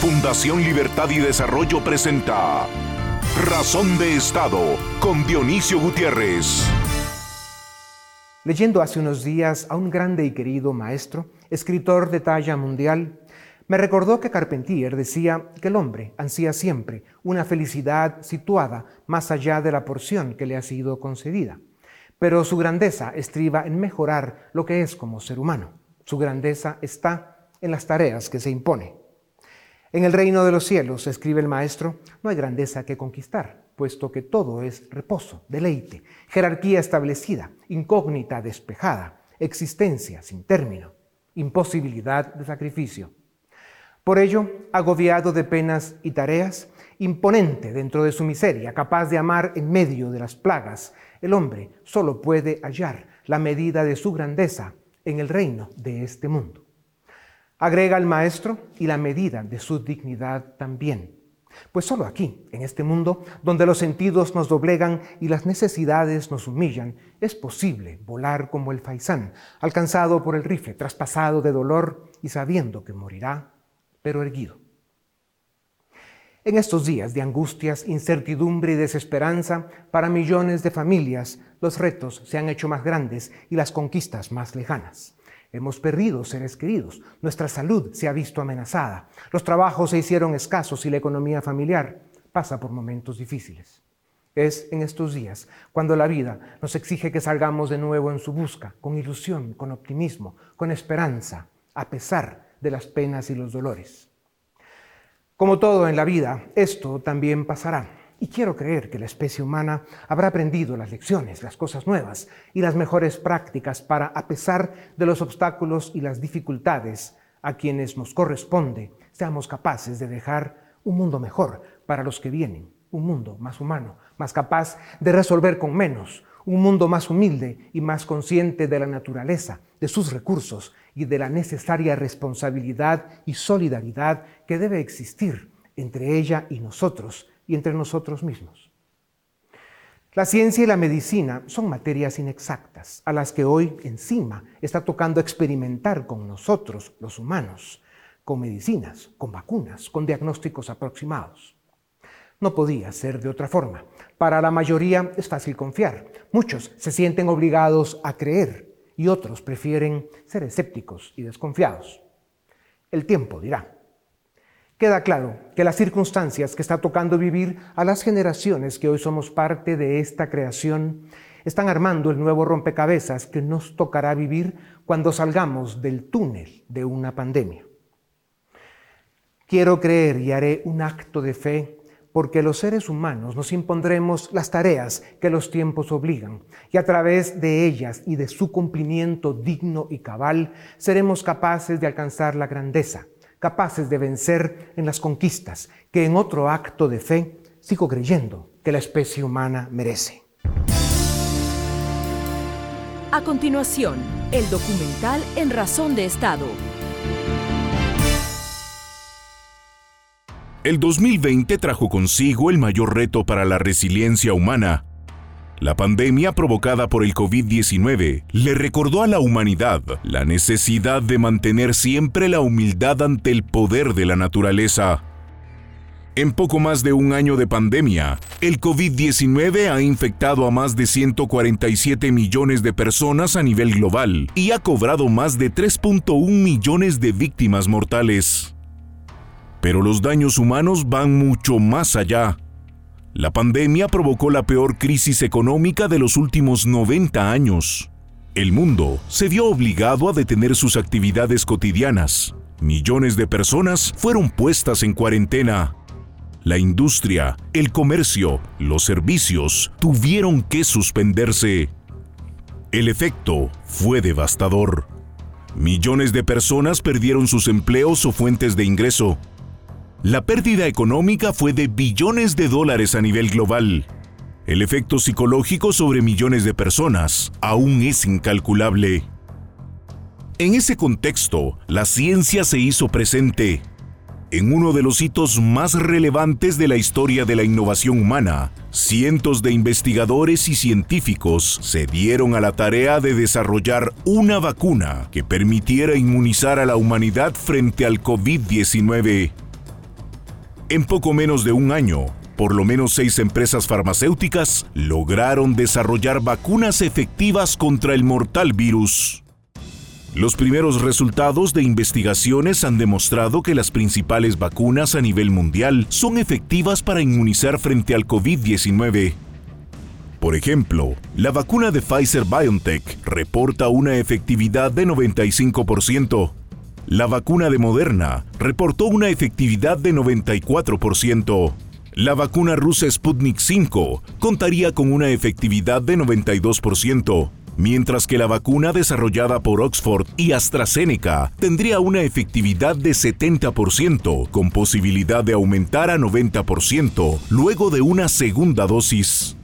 Fundación Libertad y Desarrollo presenta Razón de Estado con Dionisio Gutiérrez. Leyendo hace unos días a un grande y querido maestro, escritor de talla mundial, me recordó que Carpentier decía que el hombre ansía siempre una felicidad situada más allá de la porción que le ha sido concedida. Pero su grandeza estriba en mejorar lo que es como ser humano. Su grandeza está en las tareas que se impone. En el reino de los cielos, escribe el maestro, no hay grandeza que conquistar, puesto que todo es reposo, deleite, jerarquía establecida, incógnita despejada, existencia sin término, imposibilidad de sacrificio. Por ello, agobiado de penas y tareas, imponente dentro de su miseria, capaz de amar en medio de las plagas, el hombre solo puede hallar la medida de su grandeza en el reino de este mundo. Agrega el maestro y la medida de su dignidad también. Pues solo aquí, en este mundo, donde los sentidos nos doblegan y las necesidades nos humillan, es posible volar como el faisán, alcanzado por el rifle, traspasado de dolor y sabiendo que morirá, pero erguido. En estos días de angustias, incertidumbre y desesperanza para millones de familias, los retos se han hecho más grandes y las conquistas más lejanas. Hemos perdido seres queridos, nuestra salud se ha visto amenazada, los trabajos se hicieron escasos y la economía familiar pasa por momentos difíciles. Es en estos días cuando la vida nos exige que salgamos de nuevo en su busca, con ilusión, con optimismo, con esperanza, a pesar de las penas y los dolores. Como todo en la vida, esto también pasará. Y quiero creer que la especie humana habrá aprendido las lecciones, las cosas nuevas y las mejores prácticas para, a pesar de los obstáculos y las dificultades a quienes nos corresponde, seamos capaces de dejar un mundo mejor para los que vienen, un mundo más humano, más capaz de resolver con menos, un mundo más humilde y más consciente de la naturaleza, de sus recursos y de la necesaria responsabilidad y solidaridad que debe existir entre ella y nosotros y entre nosotros mismos. La ciencia y la medicina son materias inexactas a las que hoy encima está tocando experimentar con nosotros, los humanos, con medicinas, con vacunas, con diagnósticos aproximados. No podía ser de otra forma. Para la mayoría es fácil confiar. Muchos se sienten obligados a creer y otros prefieren ser escépticos y desconfiados. El tiempo dirá. Queda claro que las circunstancias que está tocando vivir a las generaciones que hoy somos parte de esta creación están armando el nuevo rompecabezas que nos tocará vivir cuando salgamos del túnel de una pandemia. Quiero creer y haré un acto de fe porque los seres humanos nos impondremos las tareas que los tiempos obligan y a través de ellas y de su cumplimiento digno y cabal seremos capaces de alcanzar la grandeza capaces de vencer en las conquistas que en otro acto de fe sigo creyendo que la especie humana merece. A continuación, el documental En Razón de Estado. El 2020 trajo consigo el mayor reto para la resiliencia humana la pandemia provocada por el COVID-19 le recordó a la humanidad la necesidad de mantener siempre la humildad ante el poder de la naturaleza. En poco más de un año de pandemia, el COVID-19 ha infectado a más de 147 millones de personas a nivel global y ha cobrado más de 3.1 millones de víctimas mortales. Pero los daños humanos van mucho más allá la pandemia provocó la peor crisis económica de los últimos 90 años. El mundo se vio obligado a detener sus actividades cotidianas. Millones de personas fueron puestas en cuarentena. La industria, el comercio, los servicios tuvieron que suspenderse. El efecto fue devastador. Millones de personas perdieron sus empleos o fuentes de ingreso. La pérdida económica fue de billones de dólares a nivel global. El efecto psicológico sobre millones de personas aún es incalculable. En ese contexto, la ciencia se hizo presente. En uno de los hitos más relevantes de la historia de la innovación humana, cientos de investigadores y científicos se dieron a la tarea de desarrollar una vacuna que permitiera inmunizar a la humanidad frente al COVID-19. En poco menos de un año, por lo menos seis empresas farmacéuticas lograron desarrollar vacunas efectivas contra el mortal virus. Los primeros resultados de investigaciones han demostrado que las principales vacunas a nivel mundial son efectivas para inmunizar frente al COVID-19. Por ejemplo, la vacuna de Pfizer BioNTech reporta una efectividad de 95%. La vacuna de Moderna reportó una efectividad de 94%. La vacuna rusa Sputnik 5 contaría con una efectividad de 92%, mientras que la vacuna desarrollada por Oxford y AstraZeneca tendría una efectividad de 70%, con posibilidad de aumentar a 90% luego de una segunda dosis.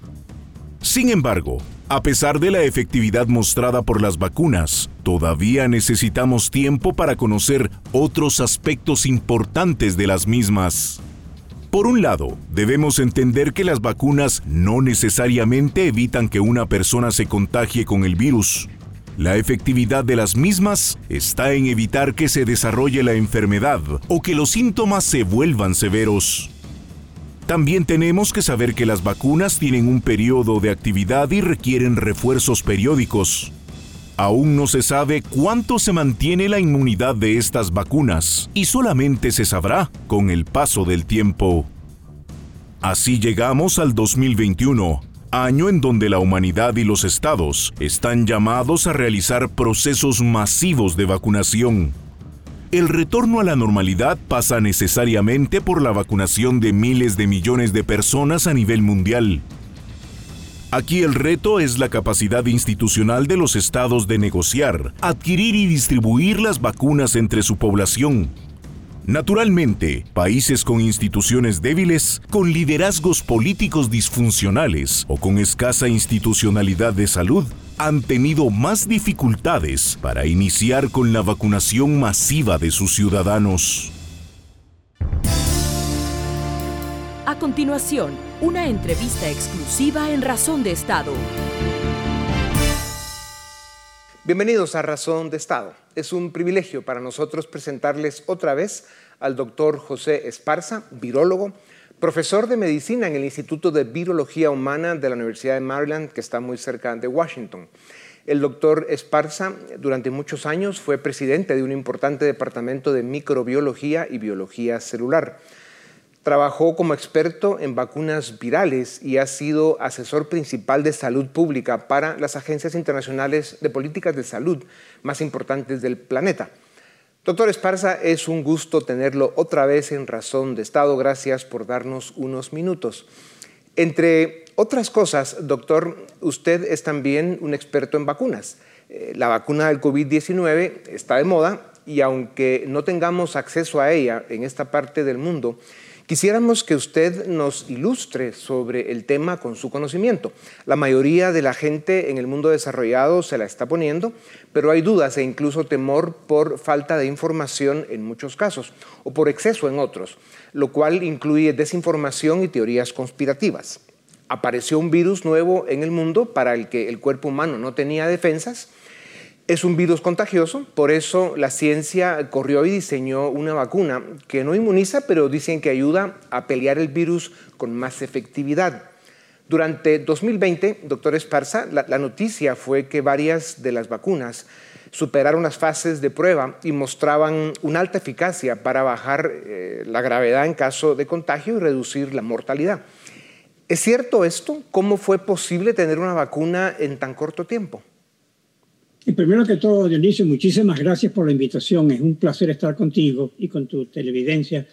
Sin embargo, a pesar de la efectividad mostrada por las vacunas, todavía necesitamos tiempo para conocer otros aspectos importantes de las mismas. Por un lado, debemos entender que las vacunas no necesariamente evitan que una persona se contagie con el virus. La efectividad de las mismas está en evitar que se desarrolle la enfermedad o que los síntomas se vuelvan severos. También tenemos que saber que las vacunas tienen un periodo de actividad y requieren refuerzos periódicos. Aún no se sabe cuánto se mantiene la inmunidad de estas vacunas y solamente se sabrá con el paso del tiempo. Así llegamos al 2021, año en donde la humanidad y los estados están llamados a realizar procesos masivos de vacunación. El retorno a la normalidad pasa necesariamente por la vacunación de miles de millones de personas a nivel mundial, Aquí el reto es la capacidad institucional de los estados de negociar, adquirir y distribuir las vacunas entre su población. Naturalmente, países con instituciones débiles, con liderazgos políticos disfuncionales o con escasa institucionalidad de salud, han tenido más dificultades para iniciar con la vacunación masiva de sus ciudadanos. A continuación, una entrevista exclusiva en Razón de Estado. Bienvenidos a Razón de Estado. Es un privilegio para nosotros presentarles otra vez al doctor José Esparza, virólogo, profesor de medicina en el Instituto de Virología Humana de la Universidad de Maryland, que está muy cerca de Washington. El doctor Esparza durante muchos años fue presidente de un importante departamento de microbiología y biología celular. Trabajó como experto en vacunas virales y ha sido asesor principal de salud pública para las agencias internacionales de políticas de salud más importantes del planeta. Doctor Esparza, es un gusto tenerlo otra vez en Razón de Estado. Gracias por darnos unos minutos. Entre otras cosas, doctor, usted es también un experto en vacunas. Eh, la vacuna del COVID-19 está de moda y aunque no tengamos acceso a ella en esta parte del mundo, Quisiéramos que usted nos ilustre sobre el tema con su conocimiento. La mayoría de la gente en el mundo desarrollado se la está poniendo, pero hay dudas e incluso temor por falta de información en muchos casos o por exceso en otros, lo cual incluye desinformación y teorías conspirativas. Apareció un virus nuevo en el mundo para el que el cuerpo humano no tenía defensas es un virus contagioso, por eso la ciencia corrió y diseñó una vacuna que no inmuniza, pero dicen que ayuda a pelear el virus con más efectividad. Durante 2020, doctor Esparza, la, noticia fue que varias de las vacunas superaron las fases de prueba y mostraban una alta eficacia para bajar eh, la gravedad en caso de contagio y reducir la mortalidad. ¿Es cierto esto? ¿Cómo fue posible tener una vacuna en tan corto tiempo? Y primero que todo, Dionisio, muchísimas gracias por la invitación. Es un placer estar contigo y con tu televidencia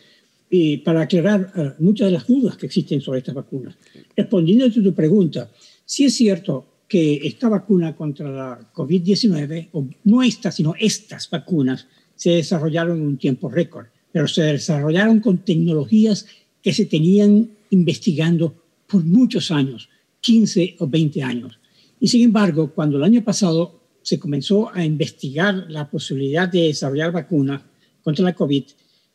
y para aclarar eh, muchas de las dudas que existen sobre estas vacunas. Respondiendo a tu pregunta, sí es cierto que esta vacuna contra la COVID-19, o no esta, sino estas vacunas, se desarrollaron en un tiempo récord, pero se desarrollaron con tecnologías que se tenían investigando por muchos años, 15 o 20 años. Y sin embargo, cuando el año pasado se comenzó a investigar la posibilidad de desarrollar vacunas contra la COVID,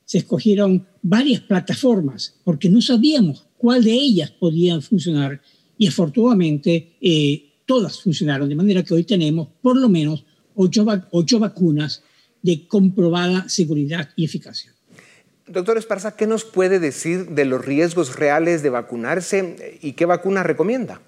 se escogieron varias plataformas porque no sabíamos cuál de ellas podían funcionar y afortunadamente eh, todas funcionaron, de manera que hoy tenemos por lo menos ocho, ocho vacunas de comprobada seguridad y eficacia. Doctor Esparza, ¿qué nos puede decir de los riesgos reales de vacunarse y qué vacuna recomienda?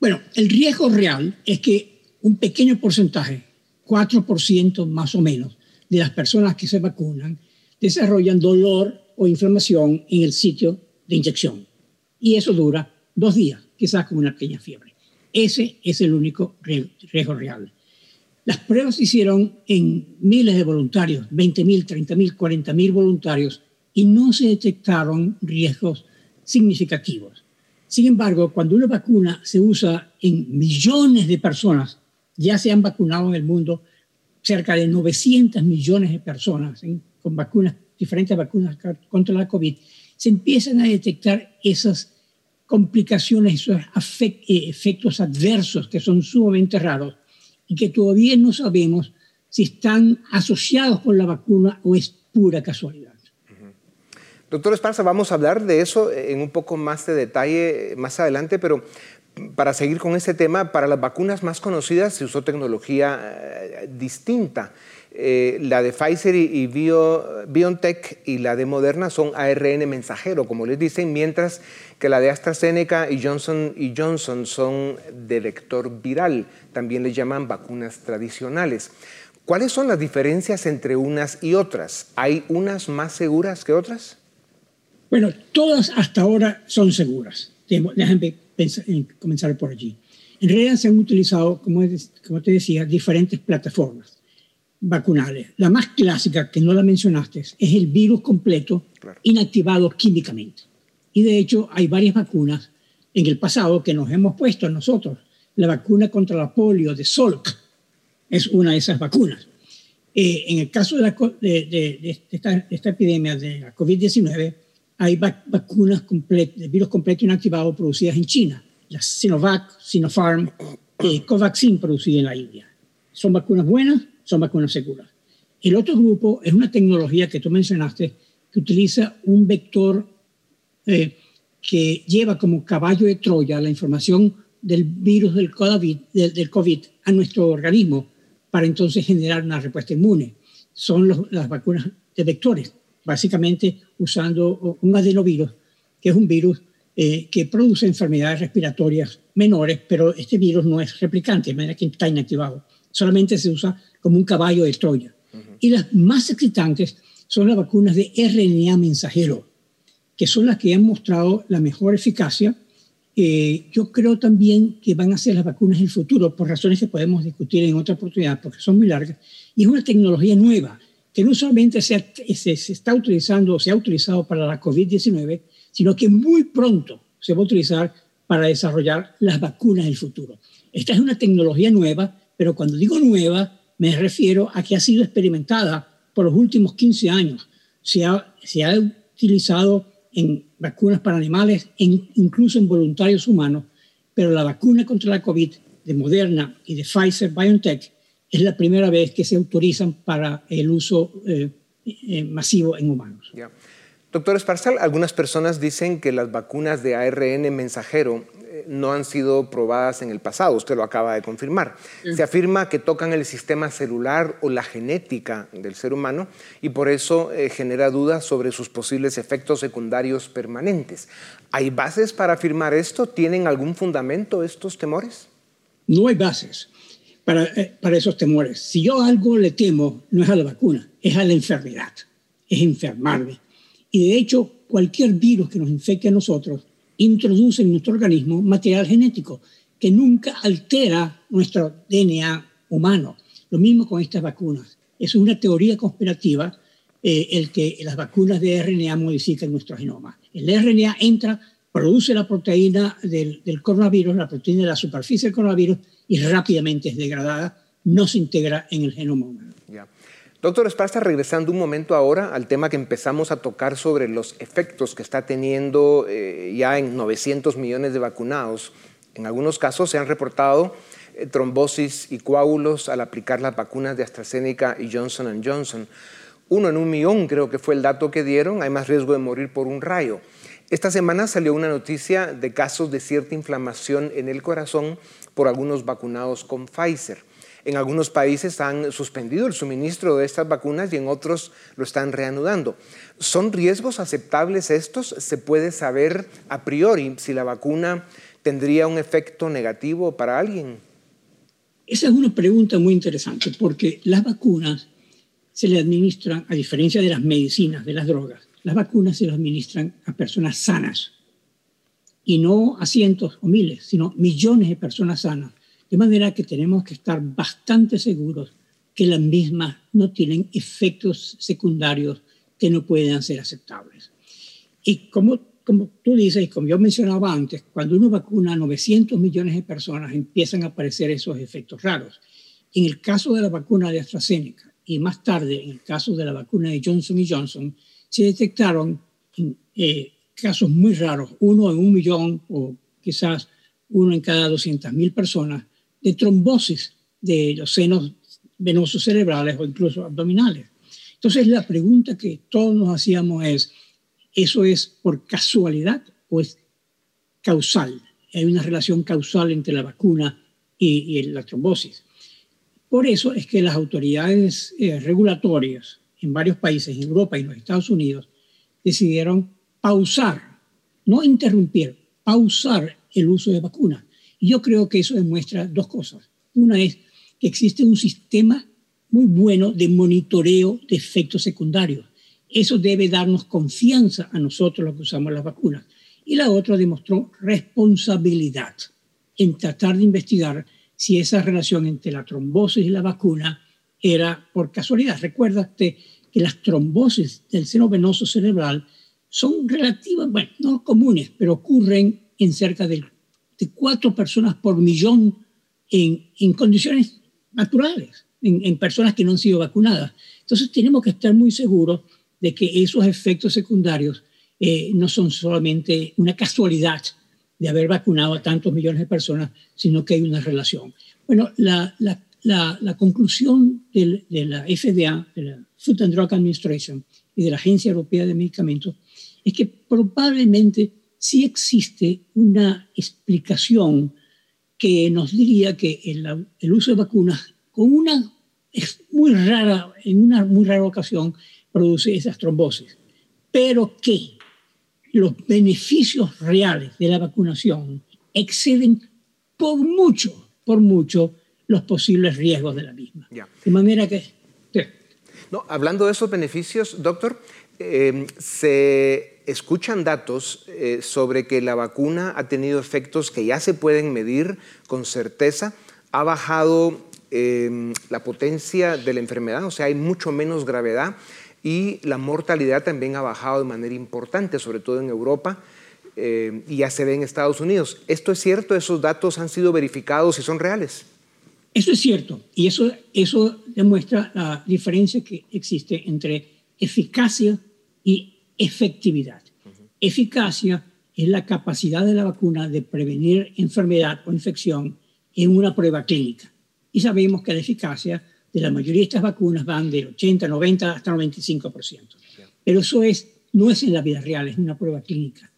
Bueno, el riesgo real es que un pequeño porcentaje, 4% más o menos, de las personas que se vacunan desarrollan dolor o inflamación en el sitio de inyección. Y eso dura dos días, quizás con una pequeña fiebre. Ese es el único riesgo real. Las pruebas se hicieron en miles de voluntarios, 20.000, 30.000, 40.000 voluntarios, y no se detectaron riesgos significativos. Sin embargo, cuando una vacuna se usa en millones de personas, ya se han vacunado en el mundo cerca de 900 millones de personas con vacunas, diferentes vacunas contra la COVID, se empiezan a detectar esas complicaciones, esos eh, efectos adversos que son sumamente raros y que todavía no sabemos si están asociados con la vacuna o es pura casualidad. Doctor Esparza, vamos a hablar de eso en un poco más de detalle más adelante, pero para seguir con este tema, para las vacunas más conocidas se usó tecnología eh, distinta. Eh, la de Pfizer y, BioNTech y la de Moderna son ARN mensajero, como les dicen, mientras que la de AstraZeneca y Johnson y Johnson son de vector viral, también les llaman vacunas tradicionales. ¿Cuáles son las diferencias entre unas y otras? ¿Hay unas más seguras que otras? Bueno, todas hasta ahora son seguras. Déjenme comenzar por allí. En realidad se han utilizado, como, como te decía, diferentes plataformas vacunales. La más clásica, que no la mencionaste, es el virus completo inactivado químicamente. Y de hecho hay varias vacunas en el pasado que nos hemos puesto nosotros. La vacuna contra la polio de Salk es una de esas vacunas. Eh, en el caso de, la, de, esta, epidemia de la COVID-19, hay vacunas de virus completo inactivado producidas en China. La Sinovac, Sinopharm, y Covaxin producida en la India. Son vacunas buenas, son vacunas seguras. El otro grupo es una tecnología que tú mencionaste que utiliza un vector eh, que lleva como caballo de Troya la información del virus del COVID, del, COVID a nuestro organismo para entonces generar una respuesta inmune. Son las vacunas de vectores, básicamente usando un adenovirus, que es un virus eh, que produce enfermedades respiratorias menores, pero este virus no es replicante, de manera que está inactivado. Solamente se usa como un caballo de Troya. Y las más excitantes son las vacunas de RNA mensajero, que son las que han mostrado la mejor eficacia. Eh, yo creo también que van a ser las vacunas del futuro, por razones que podemos discutir en otra oportunidad, porque son muy largas. Y es una tecnología nueva, que no solamente se, se, se está utilizando o se ha utilizado para la COVID-19, sino que muy pronto se va a utilizar para desarrollar las vacunas del futuro. Esta es una tecnología nueva, pero cuando digo nueva, me refiero a que ha sido experimentada por los últimos 15 años. Se ha, se ha utilizado en vacunas para animales, incluso en voluntarios humanos, pero la vacuna contra la COVID de Moderna y de Pfizer BioNTech es la primera vez que se autorizan para el uso eh, eh, masivo en humanos. Doctor Esparzal, algunas personas dicen que las vacunas de ARN mensajero no han sido probadas en el pasado, usted lo acaba de confirmar. Se afirma que tocan el sistema celular o la genética del ser humano y por eso eh, genera dudas sobre sus posibles efectos secundarios permanentes. ¿Hay bases para afirmar esto? ¿Tienen algún fundamento estos temores? No hay bases para, eh, para esos temores. Si yo algo le temo, no es a la vacuna, es a la enfermedad, es enfermarme. Y de hecho, cualquier virus que nos infecte a nosotros introduce en nuestro organismo material genético que nunca altera nuestro DNA humano. Lo mismo con estas vacunas. Es una teoría conspirativa eh, el que las vacunas de RNA modifican nuestro genoma. El RNA entra, produce la proteína del, coronavirus, la proteína de la superficie del coronavirus, y rápidamente es degradada, no se integra en el genoma humano. Doctor Esparza, regresando un momento ahora al tema que empezamos a tocar sobre los efectos que está teniendo eh, ya en 900 millones de vacunados. En algunos casos se han reportado eh, trombosis y coágulos al aplicar las vacunas de AstraZeneca y Johnson Johnson. Uno en un millón creo que fue el dato que dieron, hay más riesgo de morir por un rayo. Esta semana salió una noticia de casos de cierta inflamación en el corazón por algunos vacunados con Pfizer. En algunos países han suspendido el suministro de estas vacunas y en otros lo están reanudando. ¿Son riesgos aceptables estos? ¿Se puede saber a priori si la vacuna tendría un efecto negativo para alguien? Esa es una pregunta muy interesante porque las vacunas se le administran, a diferencia de las medicinas, de las drogas, las vacunas se las administran a personas sanas y no a cientos o miles, sino millones de personas sanas. De manera que tenemos que estar bastante seguros que las mismas no tienen efectos secundarios que no puedan ser aceptables. Y como, como tú dices, y como yo mencionaba antes, cuando uno vacuna a 900 millones de personas empiezan a aparecer esos efectos raros. En el caso de la vacuna de AstraZeneca, y más tarde, en el caso de la vacuna de Johnson Johnson, se detectaron eh, casos muy raros, uno en un millón o quizás uno en cada 200.000 personas, de trombosis de los senos venosos cerebrales o incluso abdominales. Entonces la pregunta que todos nos hacíamos es, ¿eso es por casualidad o es causal? Hay una relación causal entre la vacuna y, y la trombosis. Por eso es que las autoridades eh, regulatorias en varios países, en Europa y en los Estados Unidos, decidieron pausar, no interrumpir, pausar el uso de vacunas. Y yo creo que eso demuestra dos cosas. Una es que existe un sistema muy bueno de monitoreo de efectos secundarios. Eso debe darnos confianza a nosotros los que usamos las vacunas. Y la otra demostró responsabilidad en tratar de investigar si esa relación entre la trombosis y la vacuna era por casualidad. Recuérdate que las trombosis del seno venoso cerebral son relativas, bueno, no comunes, pero ocurren en cerca de, de cuatro personas por millón en, en condiciones naturales, en, en, personas que no han sido vacunadas. Entonces tenemos que estar muy seguros de que esos efectos secundarios eh, no son solamente una casualidad, de haber vacunado a tantos millones de personas, sino que hay una relación. Bueno, la, la, la, conclusión de la FDA, de la Food and Drug Administration y de la Agencia Europea de Medicamentos, es que probablemente sí existe una explicación que nos diría que el, el uso de vacunas con una es muy rara, en una muy rara ocasión produce esas trombosis, pero que los beneficios reales de la vacunación exceden por mucho, por mucho, los posibles riesgos de la misma. De manera que... No, hablando de esos beneficios, doctor, eh, se escuchan datos eh, sobre que la vacuna ha tenido efectos que ya se pueden medir con certeza, ha bajado eh, la potencia de la enfermedad, o sea, hay mucho menos gravedad y la mortalidad también ha bajado de manera importante, sobre todo en Europa. Eh, y ya se ve en Estados Unidos. ¿Esto es cierto? ¿Esos datos han sido verificados y son reales? Eso es cierto. Y eso, eso demuestra la diferencia que existe entre eficacia y efectividad. Eficacia es la capacidad de la vacuna de prevenir enfermedad o infección en una prueba clínica. Y sabemos que la eficacia de la mayoría de estas vacunas van del 80, 90 hasta 95%. Pero eso es, no es en la vida real, es una prueba clínica.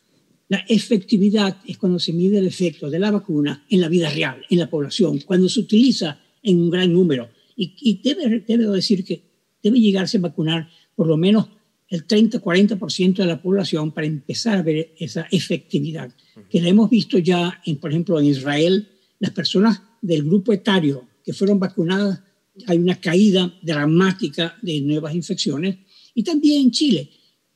La efectividad es cuando se mide el efecto de la vacuna en la vida real, en la población, cuando se utiliza en un gran número. Y, y debe, debo decir que debe llegarse a vacunar por lo menos el 30-40% de la población para empezar a ver esa efectividad, que la hemos visto ya, en, por ejemplo, en Israel, las personas del grupo etario que fueron vacunadas hay una caída dramática de nuevas infecciones y también en Chile.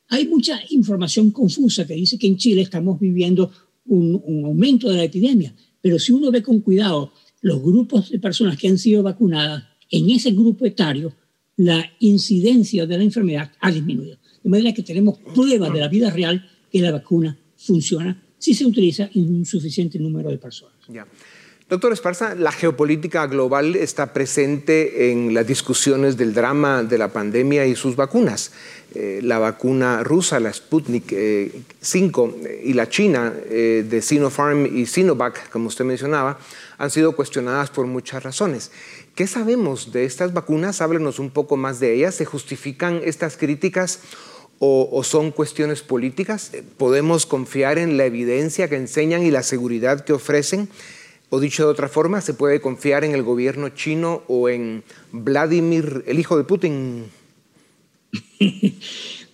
Hay mucha información confusa que dice que en Chile estamos viviendo un, aumento de la epidemia, pero si uno ve con cuidado los grupos de personas que han sido vacunadas, en ese grupo etario la incidencia de la enfermedad ha disminuido. De manera que tenemos pruebas de la vida real que la vacuna funciona si se utiliza en un suficiente número de personas. Doctor Esparza, la geopolítica global está presente en las discusiones del drama de la pandemia y sus vacunas. Eh, la vacuna rusa, la Sputnik 5, eh, y la china eh, de Sinopharm y Sinovac, como usted mencionaba, han sido cuestionadas por muchas razones. ¿Qué sabemos de estas vacunas? Háblenos un poco más de ellas. ¿Se justifican estas críticas o, son cuestiones políticas? ¿Podemos confiar en la evidencia que enseñan y la seguridad que ofrecen? O dicho de otra forma, ¿se puede confiar en el gobierno chino o en Vladimir, el hijo de Putin?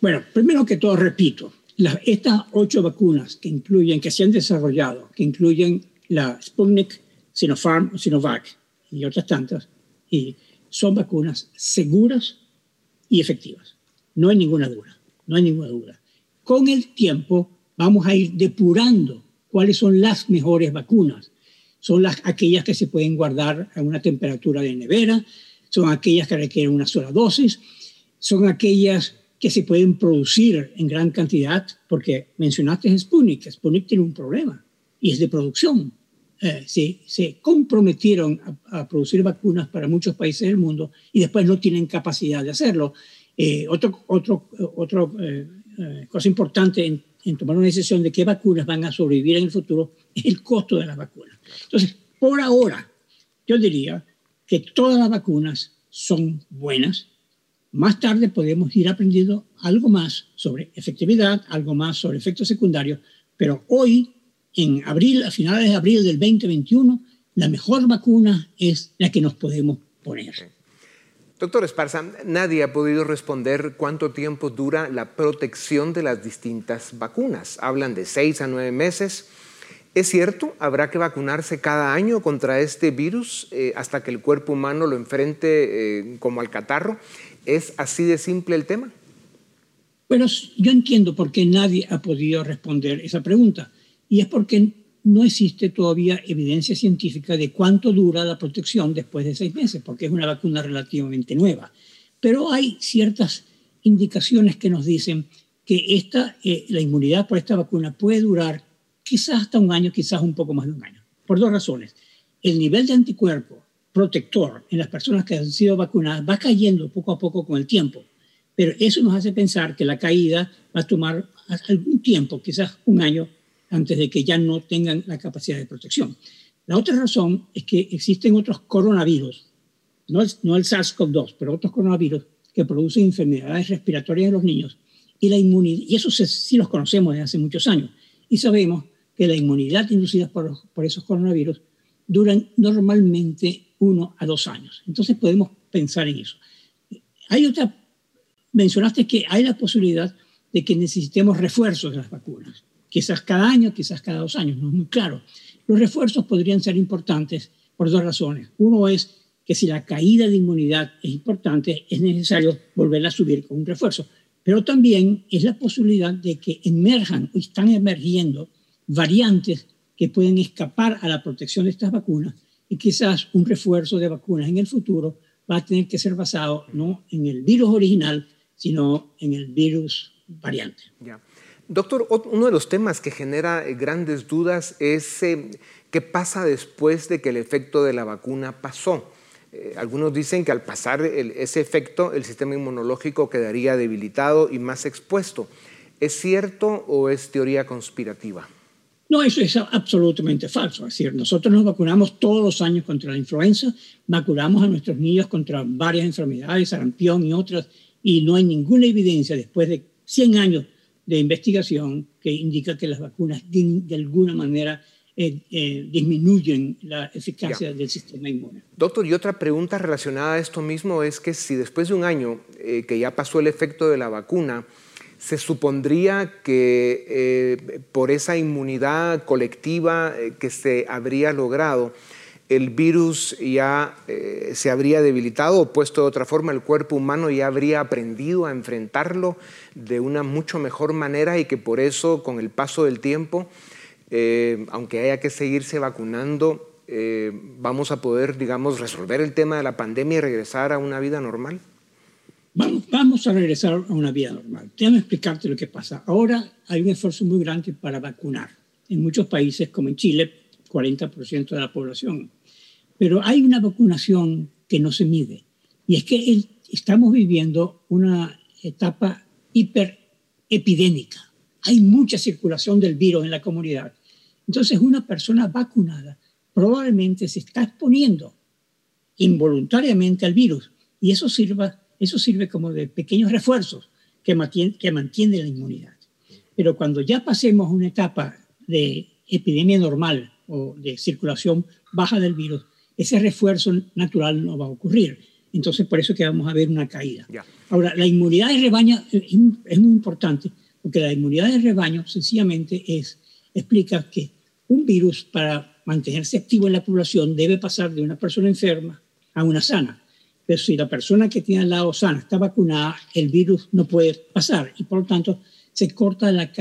bueno, primero que todo, repito, estas ocho vacunas que incluyen, que se han desarrollado, que incluyen la Sputnik, Sinopharm, Sinovac y otras tantas, y son vacunas seguras y efectivas. No hay ninguna duda, no hay ninguna duda. Con el tiempo vamos a ir depurando cuáles son las mejores vacunas. Son las, aquellas que se pueden guardar a una temperatura de nevera, son aquellas que requieren una sola dosis, son aquellas que se pueden producir en gran cantidad, porque mencionaste Sputnik, Sputnik tiene un problema y es de producción. Eh, se, se, comprometieron a, producir vacunas para muchos países del mundo y después no tienen capacidad de hacerlo. Eh, otro, otro, otro eh, cosa importante en, en, tomar una decisión de qué vacunas van a sobrevivir en el futuro es el costo de las vacunas. Entonces, por ahora, yo diría que todas las vacunas son buenas, más tarde podemos ir aprendiendo algo más sobre efectividad, algo más sobre efectos secundarios, pero hoy, en abril, a finales de abril del 2021, la mejor vacuna es la que nos podemos poner. Doctor Esparza, nadie ha podido responder cuánto tiempo dura la protección de las distintas vacunas. Hablan de seis a nueve meses. ¿Es cierto? ¿Habrá que vacunarse cada año contra este virus eh, hasta que el cuerpo humano lo enfrente eh, como al catarro? ¿Es así de simple el tema? Bueno, yo entiendo por qué nadie ha podido responder esa pregunta. Y es porque no existe todavía evidencia científica de cuánto dura la protección después de seis meses, porque es una vacuna relativamente nueva. Pero hay ciertas indicaciones que nos dicen que esta, eh, la inmunidad por esta vacuna puede durar quizás hasta un año, quizás un poco más de un año, por dos razones. El nivel de anticuerpo protector en las personas que han sido vacunadas va cayendo poco a poco con el tiempo. Pero eso nos hace pensar que la caída va a tomar algún tiempo, quizás un año, antes de que ya no tengan la capacidad de protección. La otra razón es que existen otros coronavirus, no el, no el SARS-CoV-2, pero otros coronavirus que producen enfermedades respiratorias en los niños. Y, la inmunidad, y eso sí los conocemos desde hace muchos años. Y sabemos que la inmunidad inducida por, por esos coronavirus duran normalmente uno a dos años. Entonces podemos pensar en eso. Hay otra, mencionaste que hay la posibilidad de que necesitemos refuerzos de las vacunas. Quizás cada año, quizás cada dos años, no es muy claro. Los refuerzos podrían ser importantes por dos razones. Uno es que si la caída de inmunidad es importante, es necesario volverla a subir con un refuerzo. Pero también es la posibilidad de que emerjan o están emergiendo variantes que pueden escapar a la protección de estas vacunas y quizás un refuerzo de vacunas en el futuro va a tener que ser basado no en el virus original, sino en el virus variante. Doctor, uno de los temas que genera eh, grandes dudas es eh, qué pasa después de que el efecto de la vacuna pasó. Eh, algunos dicen que al pasar ese efecto el sistema inmunológico quedaría debilitado y más expuesto. ¿Es cierto o es teoría conspirativa? No, eso es absolutamente falso. Es decir, nosotros nos vacunamos todos los años contra la influenza, vacunamos a nuestros niños contra varias enfermedades, sarampión y otras, y no hay ninguna evidencia después de 100 años de investigación que indica que las vacunas de, alguna manera eh, eh, disminuyen la eficacia del sistema inmune. Doctor, y otra pregunta relacionada a esto mismo es que si después de un año eh, que ya pasó el efecto de la vacuna, se supondría que por esa inmunidad colectiva que se habría logrado, el virus ya eh, se habría debilitado o puesto de otra forma, el cuerpo humano ya habría aprendido a enfrentarlo de una mucho mejor manera y que por eso con el paso del tiempo, aunque haya que seguirse vacunando, vamos a poder, digamos, resolver el tema de la pandemia y regresar a una vida normal. Vamos, a regresar a una vida normal. Déjame explicarte lo que pasa. Ahora hay un esfuerzo muy grande para vacunar. En muchos países, como en Chile, 40% de la población. Pero hay una vacunación que no se mide. Y es que estamos viviendo una etapa hiperepidémica. Hay mucha circulación del virus en la comunidad. Entonces, una persona vacunada probablemente se está exponiendo involuntariamente al virus. Y eso sirva eso sirve como de pequeños refuerzos que mantienen que mantiene la inmunidad. Pero cuando ya pasemos una etapa de epidemia normal o de circulación baja del virus, ese refuerzo natural no va a ocurrir. Entonces, por eso que vamos a ver una caída. Ahora, la inmunidad de rebaño es, muy importante, porque la inmunidad de rebaño sencillamente es, explica que un virus para mantenerse activo en la población debe pasar de una persona enferma a una sana. Pero si la persona que tiene al lado sana está vacunada, el virus no puede pasar y por lo tanto se corta la,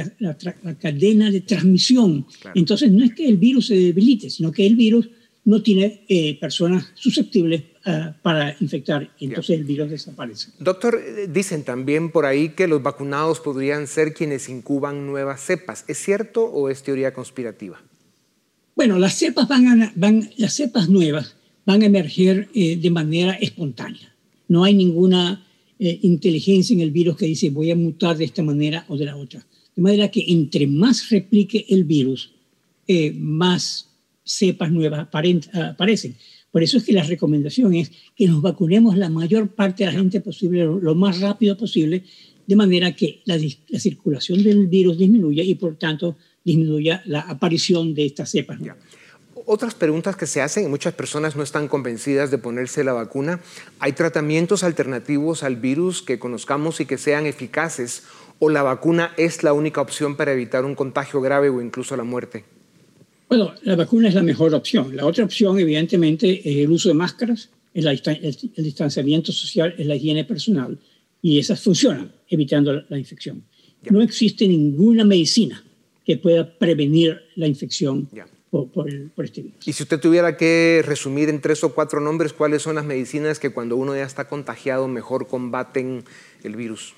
cadena de transmisión. Entonces no es que el virus se debilite, sino que el virus no tiene eh, personas susceptibles eh, para infectar y entonces el virus desaparece. Doctor, eh, dicen también por ahí que los vacunados podrían ser quienes incuban nuevas cepas. ¿Es cierto o es teoría conspirativa? Bueno, las cepas, van, van las cepas nuevas van a emerger de manera espontánea. No hay ninguna inteligencia en el virus que dice voy a mutar de esta manera o de la otra. De manera que entre más replique el virus, más cepas nuevas aparecen. Por eso es que la recomendación es que nos vacunemos la mayor parte de la gente posible lo, más rápido posible, de manera que la, circulación del virus disminuya y por tanto disminuya la aparición de estas cepas. Otras preguntas que se hacen, muchas personas no están convencidas de ponerse la vacuna, ¿hay tratamientos alternativos al virus que conozcamos y que sean eficaces? ¿O la vacuna es la única opción para evitar un contagio grave o incluso la muerte? Bueno, la vacuna es la mejor opción. La otra opción, evidentemente, es el uso de máscaras, el, el distanciamiento social, es la higiene personal. Y esas funcionan, evitando la, infección. No existe ninguna medicina que pueda prevenir la infección por, este virus. Y si usted tuviera que resumir en tres o cuatro nombres, ¿cuáles son las medicinas que cuando uno ya está contagiado mejor combaten el virus?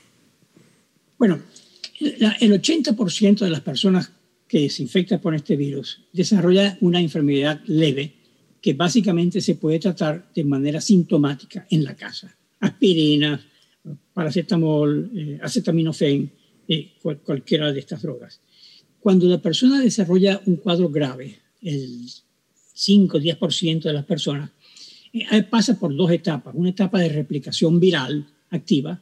Bueno, el 80% de las personas que se infecta por este virus desarrolla una enfermedad leve que básicamente se puede tratar de manera sintomática en la casa. Aspirina, paracetamol, eh, acetaminofén, eh, cualquiera de estas drogas. Cuando la persona desarrolla un cuadro grave, el 5-10% de las personas, eh, pasa por dos etapas. Una etapa de replicación viral activa,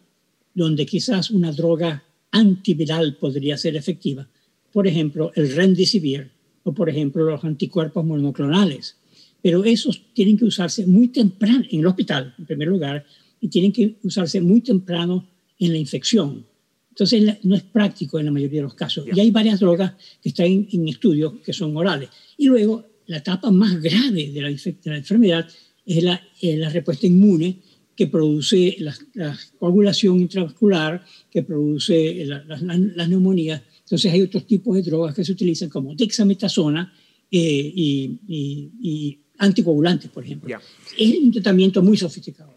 donde quizás una droga antiviral podría ser efectiva, por ejemplo, el remdesivir o, por ejemplo, los anticuerpos monoclonales. Pero esos tienen que usarse muy temprano en el hospital, en primer lugar, y tienen que usarse muy temprano en la infección. Entonces, no es práctico en la mayoría de los casos. Y hay varias drogas que están en, estudio que son orales. Y luego, la etapa más grave de la, de la enfermedad es la, la, respuesta inmune que produce la, coagulación intravascular, que produce las la, neumonías entonces hay otros tipos de drogas que se utilizan como dexametasona eh, y, anticoagulantes, por ejemplo. Es un tratamiento muy sofisticado.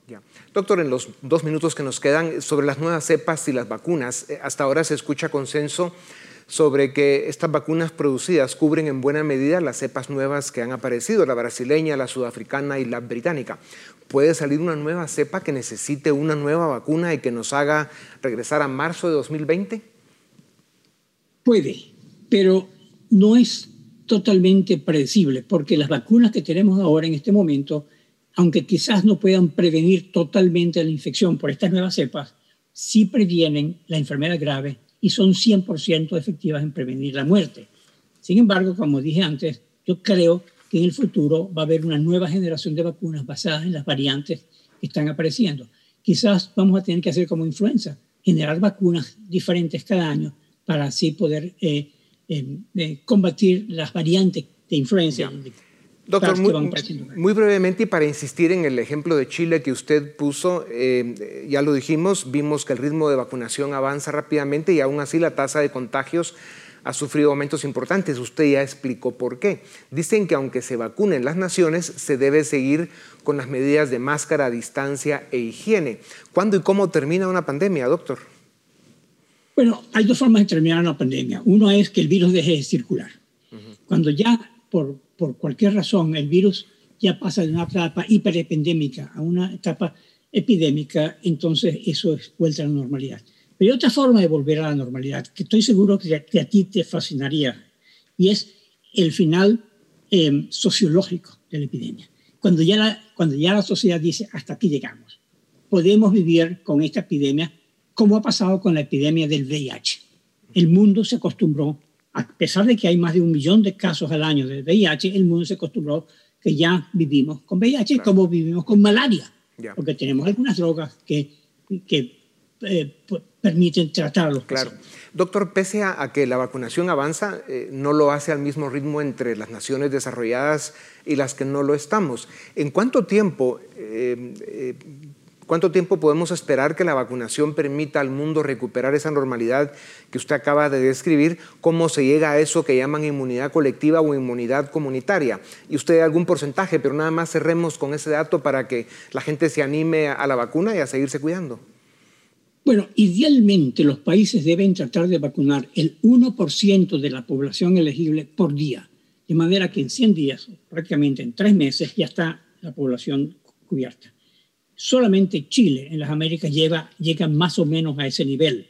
Doctor, en los dos minutos que nos quedan sobre las nuevas cepas y las vacunas, eh, hasta ahora se escucha consenso sobre que estas vacunas producidas cubren en buena medida las cepas nuevas que han aparecido, la brasileña, la sudafricana y la británica. ¿Puede salir una nueva cepa que necesite una nueva vacuna y que nos haga regresar a marzo de 2020? Puede, pero no es totalmente predecible, porque las vacunas que tenemos ahora en este momento, aunque quizás no puedan prevenir totalmente la infección por estas nuevas cepas, sí previenen la enfermedad grave y son 100% efectivas en prevenir la muerte. Sin embargo, como dije antes, yo creo que en el futuro va a haber una nueva generación de vacunas basadas en las variantes que están apareciendo. Quizás vamos a tener que hacer como influenza, generar vacunas diferentes cada año para así poder eh, eh, eh, combatir las variantes de influencia. Doctor, muy, brevemente y para insistir en el ejemplo de Chile que usted puso, ya lo dijimos, vimos que el ritmo de vacunación avanza rápidamente y aún así la tasa de contagios ha sufrido aumentos importantes. Usted ya explicó por qué. Dicen que aunque se vacunen las naciones, se debe seguir con las medidas de máscara, distancia e higiene. ¿Cuándo y cómo termina una pandemia, doctor? Bueno, hay dos formas de terminar una pandemia. Uno es que el virus deje de circular. Cuando ya, por, por cualquier razón, el virus ya pasa de una etapa hiperepidémica a una etapa epidémica, entonces eso es vuelta a la normalidad. Pero hay otra forma de volver a la normalidad, que estoy seguro que, a ti te fascinaría, y es el final em, sociológico de la epidemia. Cuando ya la, cuando ya la sociedad dice, hasta aquí llegamos, podemos vivir con esta epidemia como ha pasado con la epidemia del VIH. El mundo se acostumbró, a pesar de que hay más de un millón de casos al año de VIH, el mundo se acostumbró que ya vivimos con VIH, como vivimos con malaria, porque tenemos algunas drogas que, que eh, permiten tratarlo. Claro. Doctor, pese a, que la vacunación avanza, eh, no lo hace al mismo ritmo entre las naciones desarrolladas y las que no lo estamos. ¿En cuánto tiempo, eh, cuánto tiempo podemos esperar que la vacunación permita al mundo recuperar esa normalidad que usted acaba de describir? ¿Cómo se llega a eso que llaman inmunidad colectiva o inmunidad comunitaria? Y usted algún porcentaje, pero nada más cerremos con ese dato para que la gente se anime a la vacuna y a seguirse cuidando. Bueno, idealmente los países deben tratar de vacunar el 1% de la población elegible por día, de manera que en 100 días, prácticamente en tres meses, ya está la población cubierta. Solamente Chile en las Américas lleva, llega más o menos a ese nivel.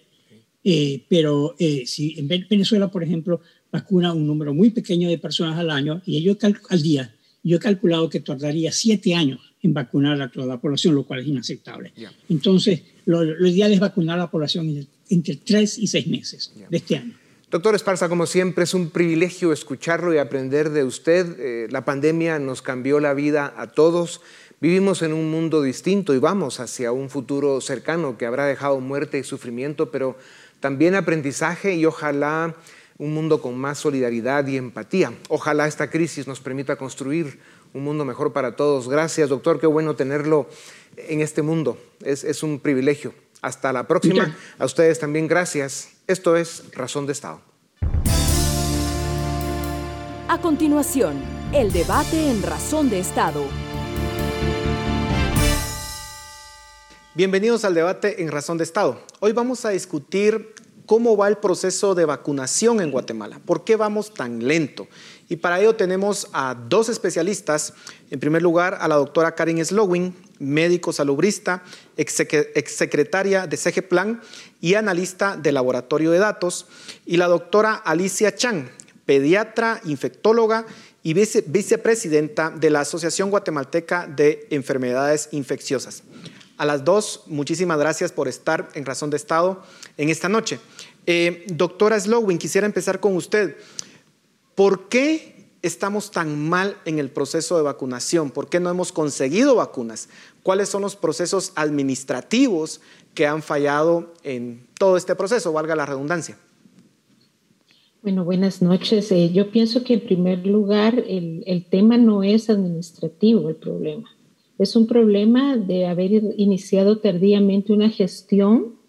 Eh, pero eh, si en Venezuela, por ejemplo, vacuna un número muy pequeño de personas al año y ellos al día, yo he calculado que tardaría siete años en vacunar a toda la población, lo cual es inaceptable. Entonces, lo, ideal es vacunar a la población entre tres y seis meses de este año. Doctor Esparza, como siempre, es un privilegio escucharlo y aprender de usted. Eh, la pandemia nos cambió la vida a todos. Vivimos en un mundo distinto y vamos hacia un futuro cercano que habrá dejado muerte y sufrimiento, pero también aprendizaje y ojalá un mundo con más solidaridad y empatía. Ojalá esta crisis nos permita construir un mundo mejor para todos. Gracias, doctor. Qué bueno tenerlo en este mundo. Es, un privilegio. Hasta la próxima. A ustedes también gracias. Esto es Razón de Estado. A continuación, el debate en Razón de Estado. Bienvenidos al debate en Razón de Estado. Hoy vamos a discutir cómo va el proceso de vacunación en Guatemala, por qué vamos tan lento y para ello tenemos a dos especialistas. En primer lugar, a la doctora Karin Slowin, médico salubrista, exsecretaria de CG Plan y analista de laboratorio de datos. Y la doctora Alicia Chang, pediatra, infectóloga y vicepresidenta de la Asociación Guatemalteca de Enfermedades Infecciosas. A las dos, muchísimas gracias por estar en Razón de Estado en esta noche. Eh, doctora Slowin, quisiera empezar con usted. ¿Por qué estamos tan mal en el proceso de vacunación? ¿Por qué no hemos conseguido vacunas? ¿Cuáles son los procesos administrativos que han fallado en todo este proceso, valga la redundancia? Bueno, buenas noches. Eh, yo pienso que en primer lugar el, el tema no es administrativo el problema. Es un problema de haber iniciado tardíamente una gestión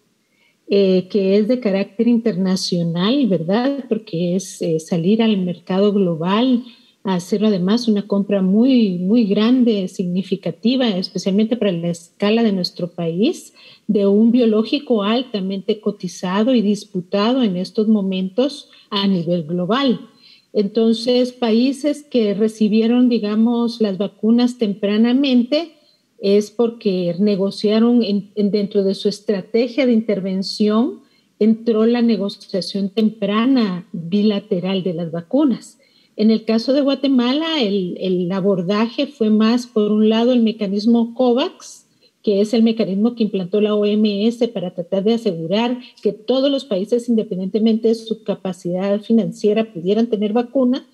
eh, que es de carácter internacional, ¿verdad? Porque es eh, salir al mercado global, hacer además una compra muy, muy grande, significativa, especialmente para la escala de nuestro país, de un biológico altamente cotizado y disputado en estos momentos a nivel global. Entonces, países que recibieron, digamos, las vacunas tempranamente, es porque negociaron dentro de su estrategia de intervención, entró la negociación temprana bilateral de las vacunas. En el caso de Guatemala, el, el, abordaje fue más, por un lado, el mecanismo COVAX, que es el mecanismo que implantó la OMS para tratar de asegurar que todos los países, independientemente de su capacidad financiera, pudieran tener vacuna.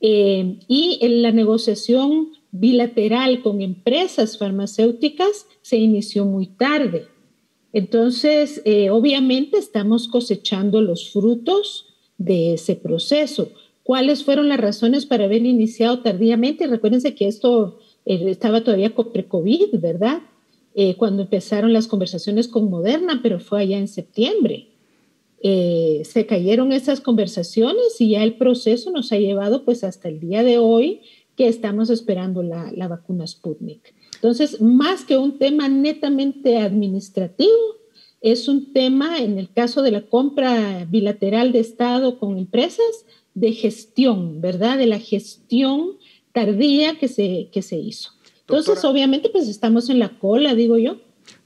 Eh, y en la negociación bilateral con empresas farmacéuticas se inició muy tarde. Entonces, eh, obviamente estamos cosechando los frutos de ese proceso. ¿Cuáles fueron las razones para haber iniciado tardíamente? Recuérdense que esto eh, estaba todavía pre-COVID, ¿verdad? Eh, cuando empezaron las conversaciones con Moderna, pero fue allá en septiembre. se cayeron esas conversaciones y ya el proceso nos ha llevado pues hasta el día de hoy que estamos esperando la, vacuna Sputnik. Entonces, más que un tema netamente administrativo, es un tema, en el caso de la compra bilateral de Estado con empresas, de gestión, ¿verdad? De la gestión tardía que se, que se hizo. Entonces, obviamente, pues estamos en la cola, digo yo.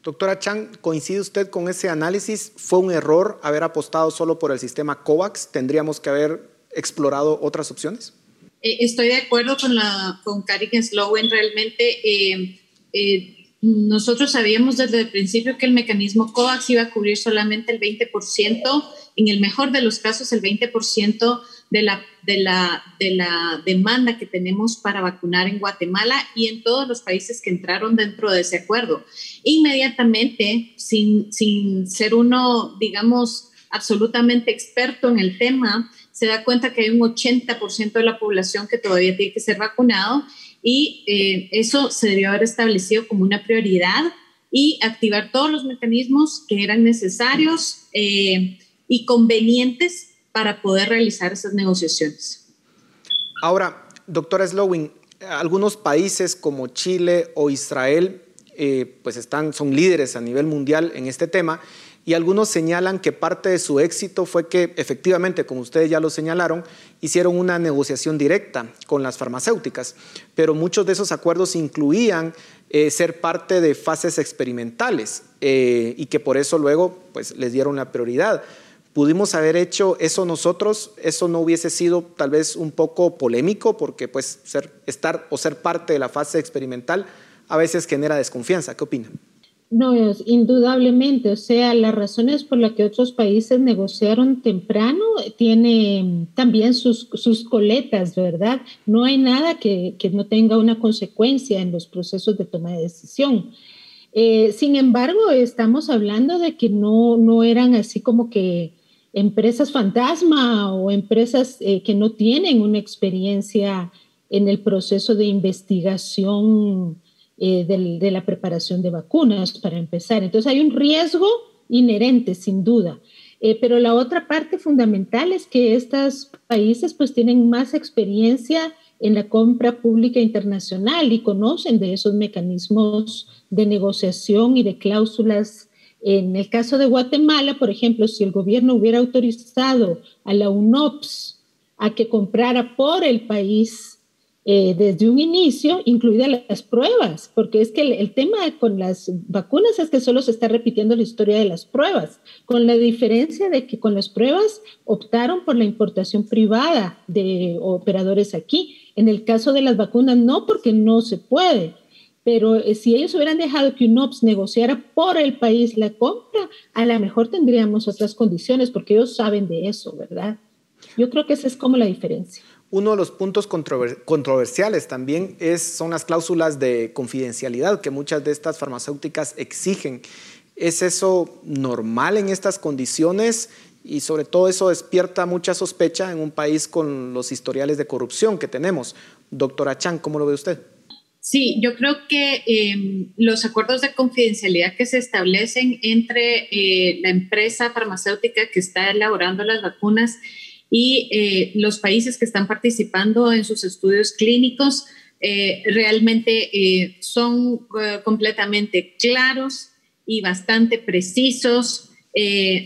Doctora Chan, ¿coincide usted con ese análisis? ¿Fue un error haber apostado solo por el sistema COVAX? ¿Tendríamos que haber explorado otras opciones? Eh, estoy de acuerdo con, la, con Karin Slowen, realmente eh, eh, nosotros sabíamos desde el principio que el mecanismo COVAX iba a cubrir solamente el 20%, en el mejor de los casos el 20% de la, de, la, de la demanda que tenemos para vacunar en Guatemala y en todos los países que entraron dentro de ese acuerdo. Inmediatamente, sin, sin ser uno, digamos, absolutamente experto en el tema, se da cuenta que hay un 80% de la población que todavía tiene que ser vacunado y eh, eso se debió haber establecido como una prioridad y activar todos los mecanismos que eran necesarios eh, y convenientes para poder realizar esas negociaciones. Ahora, doctora Slowing, algunos países como Chile o Israel eh, pues están, son líderes a nivel mundial en este tema y algunos señalan que parte de su éxito fue que efectivamente, como ustedes ya lo señalaron, hicieron una negociación directa con las farmacéuticas, pero muchos de esos acuerdos incluían eh, ser parte de fases experimentales eh, y que por eso luego pues, les dieron la prioridad. ¿Pudimos haber hecho eso nosotros? ¿Eso no hubiese sido tal vez un poco polémico? Porque pues ser, estar o ser parte de la fase experimental a veces genera desconfianza. ¿Qué opinan? No, indudablemente. O sea, las razones por las que otros países negociaron temprano tiene también sus, coletas, ¿verdad? No hay nada que, que, no tenga una consecuencia en los procesos de toma de decisión. Eh, sin embargo, estamos hablando de que no, no eran así como que empresas fantasma o empresas eh, que no tienen una experiencia en el proceso de investigación eh, de la preparación de vacunas, para empezar. Entonces hay un riesgo inherente, sin duda. Eh, pero la otra parte fundamental es que estos países pues tienen más experiencia en la compra pública internacional y conocen de esos mecanismos de negociación y de cláusulas en el caso de Guatemala, por ejemplo, si el gobierno hubiera autorizado a la UNOPS a que comprara por el país eh, desde un inicio, incluidas las pruebas, porque es que el, tema con las vacunas es que solo se está repitiendo la historia de las pruebas, con la diferencia de que con las pruebas optaron por la importación privada de operadores aquí. En el caso de las vacunas, no, porque no se puede. Pero eh, si ellos hubieran dejado que UNOPS negociara por el país la compra, a lo mejor tendríamos otras condiciones, porque ellos saben de eso, ¿verdad? Yo creo que esa es como la diferencia. Uno de los puntos controversiales también es, son las cláusulas de confidencialidad que muchas de estas farmacéuticas exigen. ¿Es eso normal en estas condiciones? Y sobre todo eso despierta mucha sospecha en un país con los historiales de corrupción que tenemos. Doctora Chan, ¿cómo lo ve usted? Sí, yo creo que em, los acuerdos de confidencialidad que se establecen entre eh, la empresa farmacéutica que está elaborando las vacunas y eh, los países que están participando en sus estudios clínicos eh, realmente son completamente claros y bastante precisos.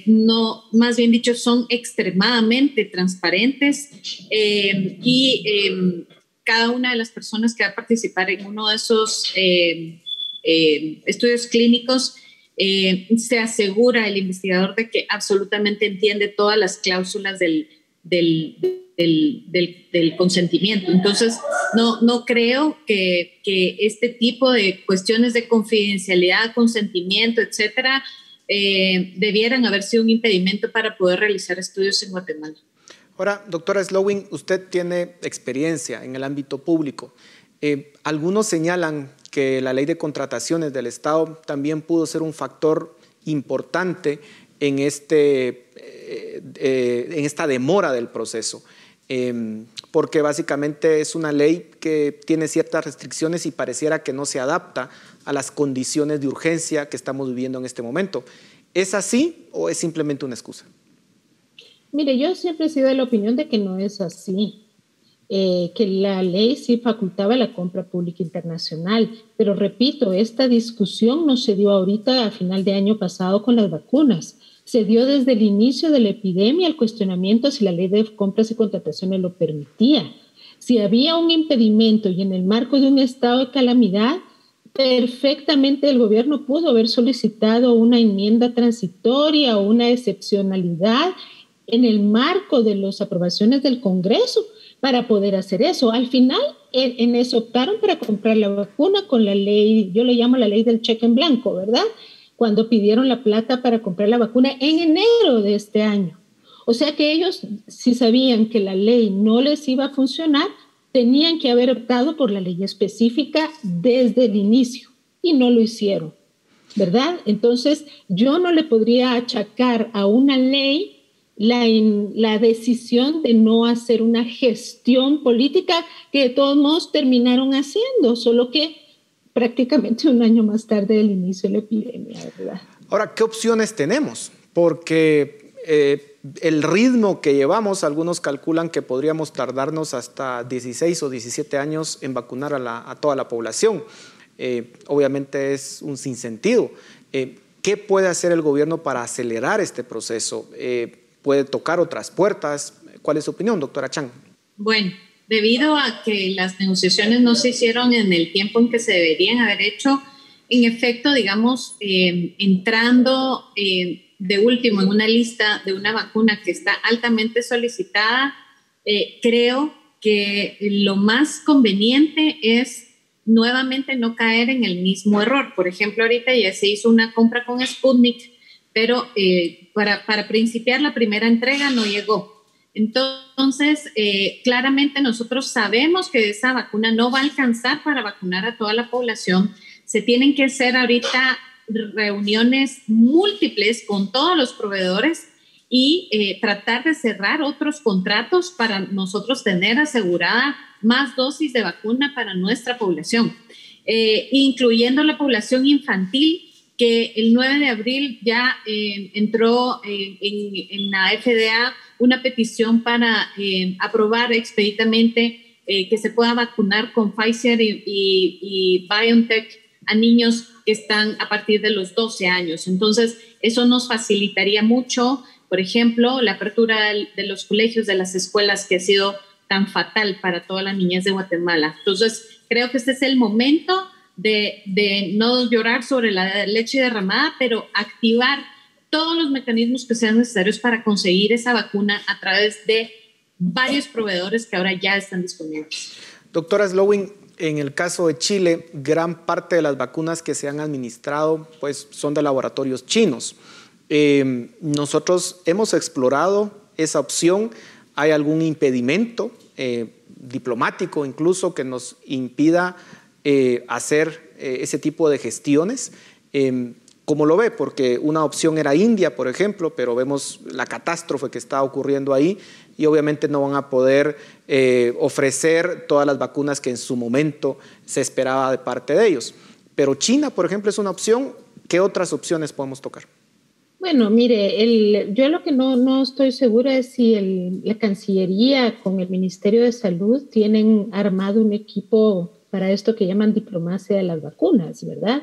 no, más bien dicho, son extremadamente transparentes y em, cada una de las personas que va a participar en uno de esos eh, eh, estudios clínicos eh, se asegura el investigador de que absolutamente entiende todas las cláusulas del, del, del, consentimiento. Entonces, no, no creo que, que, este tipo de cuestiones de confidencialidad, consentimiento, etcétera, debieran haber sido un impedimento para poder realizar estudios en Guatemala. Ahora, doctora Slowing, usted tiene experiencia en el ámbito público. Eh, algunos señalan que la ley de contrataciones del Estado también pudo ser un factor importante en, este, eh, eh, en esta demora del proceso, em, porque básicamente es una ley que tiene ciertas restricciones y pareciera que no se adapta a las condiciones de urgencia que estamos viviendo en este momento. ¿Es así o es simplemente una excusa? Mire, yo siempre he sido de la opinión de que no es así, eh, que la ley sí facultaba la compra pública internacional, pero repito, esta discusión no se dio ahorita a final de año pasado con las vacunas, se dio desde el inicio de la epidemia el cuestionamiento si la ley de compras y contrataciones lo permitía. Si había un impedimento y en el marco de un estado de calamidad, perfectamente el gobierno pudo haber solicitado una enmienda transitoria o una excepcionalidad en el marco de las aprobaciones del Congreso para poder hacer eso. Al final, en, eso optaron para comprar la vacuna con la ley, yo le llamo la ley del cheque en blanco, ¿verdad? Cuando pidieron la plata para comprar la vacuna en enero de este año. O sea que ellos, si sabían que la ley no les iba a funcionar, tenían que haber optado por la ley específica desde el inicio y no lo hicieron, ¿verdad? Entonces, yo no le podría achacar a una ley la, la decisión de no hacer una gestión política que de todos modos terminaron haciendo, solo que prácticamente un año más tarde del inicio de la epidemia, ¿verdad? Ahora, ¿qué opciones tenemos? Porque eh, el ritmo que llevamos, algunos calculan que podríamos tardarnos hasta 16 o 17 años en vacunar a, toda la población. Eh, obviamente es un sinsentido. Eh, ¿Qué puede hacer el gobierno para acelerar este proceso? ¿Puede tocar otras puertas? ¿Cuál es su opinión, doctora Chang? Bueno, debido a que las negociaciones no se hicieron en el tiempo en que se deberían haber hecho, en efecto, digamos, entrando de último en una lista de una vacuna que está altamente solicitada, eh, creo que lo más conveniente es nuevamente no caer en el mismo error. Por ejemplo, ahorita ya se hizo una compra con Sputnik, pero eh, para, principiar la primera entrega no llegó. Entonces, eh, claramente nosotros sabemos que esa vacuna no va a alcanzar para vacunar a toda la población. Se tienen que hacer ahorita reuniones múltiples con todos los proveedores y eh, tratar de cerrar otros contratos para nosotros tener asegurada más dosis de vacuna para nuestra población, eh, incluyendo la población infantil, que el 9 de abril ya eh, entró en, la FDA una petición para aprobar expeditamente que se pueda vacunar con Pfizer y, y BioNTech a niños que están a partir de los 12 años. Entonces, eso nos facilitaría mucho, por ejemplo, la apertura de los colegios, de las escuelas, que ha sido tan fatal para todas las niñas de Guatemala. Entonces, creo que este es el momento de, no llorar sobre la leche derramada, pero activar todos los mecanismos que sean necesarios para conseguir esa vacuna a través de varios proveedores que ahora ya están disponibles. Doctora Slowing, en el caso de Chile, gran parte de las vacunas que se han administrado pues, son de laboratorios chinos. Em, nosotros hemos explorado esa opción. ¿Hay algún impedimento eh, diplomático incluso que nos impida eh, hacer eh, ese tipo de gestiones? Em, ¿Cómo lo ve? Porque una opción era India, por ejemplo, pero vemos la catástrofe que está ocurriendo ahí y obviamente no van a poder eh, ofrecer todas las vacunas que en su momento se esperaba de parte de ellos. Pero China, por ejemplo, es una opción. ¿Qué otras opciones podemos tocar? Bueno, mire, el, yo lo que no, no, estoy segura es si el, la Cancillería con el Ministerio de Salud tienen armado un equipo para esto que llaman diplomacia de las vacunas, ¿verdad?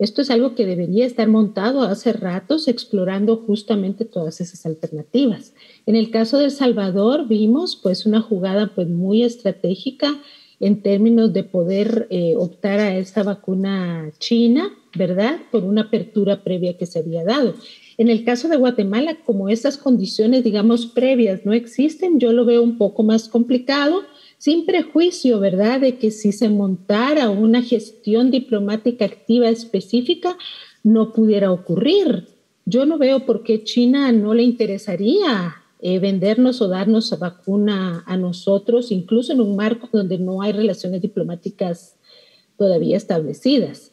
Esto es algo que debería estar montado hace ratos explorando justamente todas esas alternativas. En el caso de El Salvador vimos pues una jugada pues muy estratégica en términos de poder eh, optar a esta vacuna china, ¿verdad? Por una apertura previa que se había dado. En el caso de Guatemala, como esas condiciones, digamos, previas no existen, yo lo veo un poco más complicado, sin prejuicio, ¿verdad?, de que si se montara una gestión diplomática activa específica, no pudiera ocurrir. Yo no veo por qué China no le interesaría eh, vendernos o darnos vacuna a nosotros, incluso en un marco donde no hay relaciones diplomáticas todavía establecidas.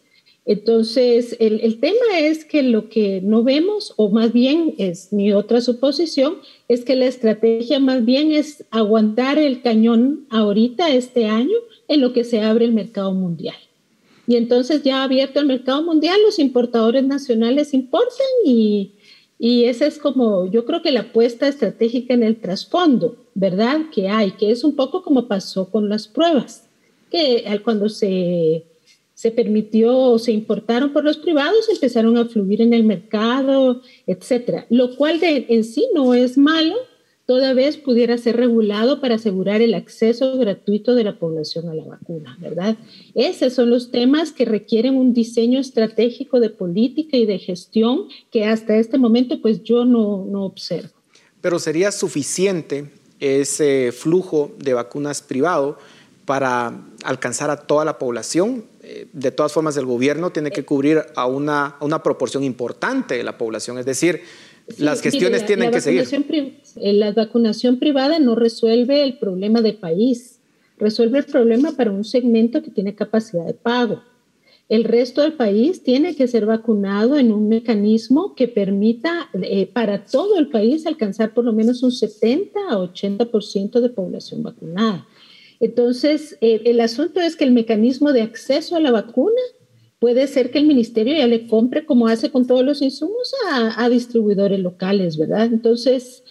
Entonces, el, tema es que lo que no vemos, o más bien es mi otra suposición, es que la estrategia más bien es aguantar el cañón ahorita, este año, en lo que se abre el mercado mundial. Y entonces ya abierto el mercado mundial, los importadores nacionales importan y, y esa es como, yo creo que la apuesta estratégica en el trasfondo, ¿verdad? Que hay, que es un poco como pasó con las pruebas, que cuando se, se permitió se importaron por los privados, empezaron a fluir en el mercado, etcétera. Lo cual en sí no es malo, toda vez pudiera ser regulado para asegurar el acceso gratuito de la población a la vacuna, ¿verdad? Esos son los temas que requieren un diseño estratégico de política y de gestión que hasta este momento pues yo no, no observo. Pero sería suficiente ese flujo de vacunas privado para alcanzar a toda la población. Eh, de todas formas, el gobierno tiene que cubrir a una, a una proporción importante de la población, es decir, las gestiones tienen que seguir. Eh, la vacunación privada no resuelve el problema de país, resuelve el problema para un segmento que tiene capacidad de pago. El resto del país tiene que ser vacunado en un mecanismo que permita eh, para todo el país alcanzar por lo menos un 70 a 80% de población vacunada. Entonces, eh, el asunto es que el mecanismo de acceso a la vacuna puede ser que el ministerio ya le compre, como hace con todos los insumos, a, distribuidores locales, ¿verdad? Entonces,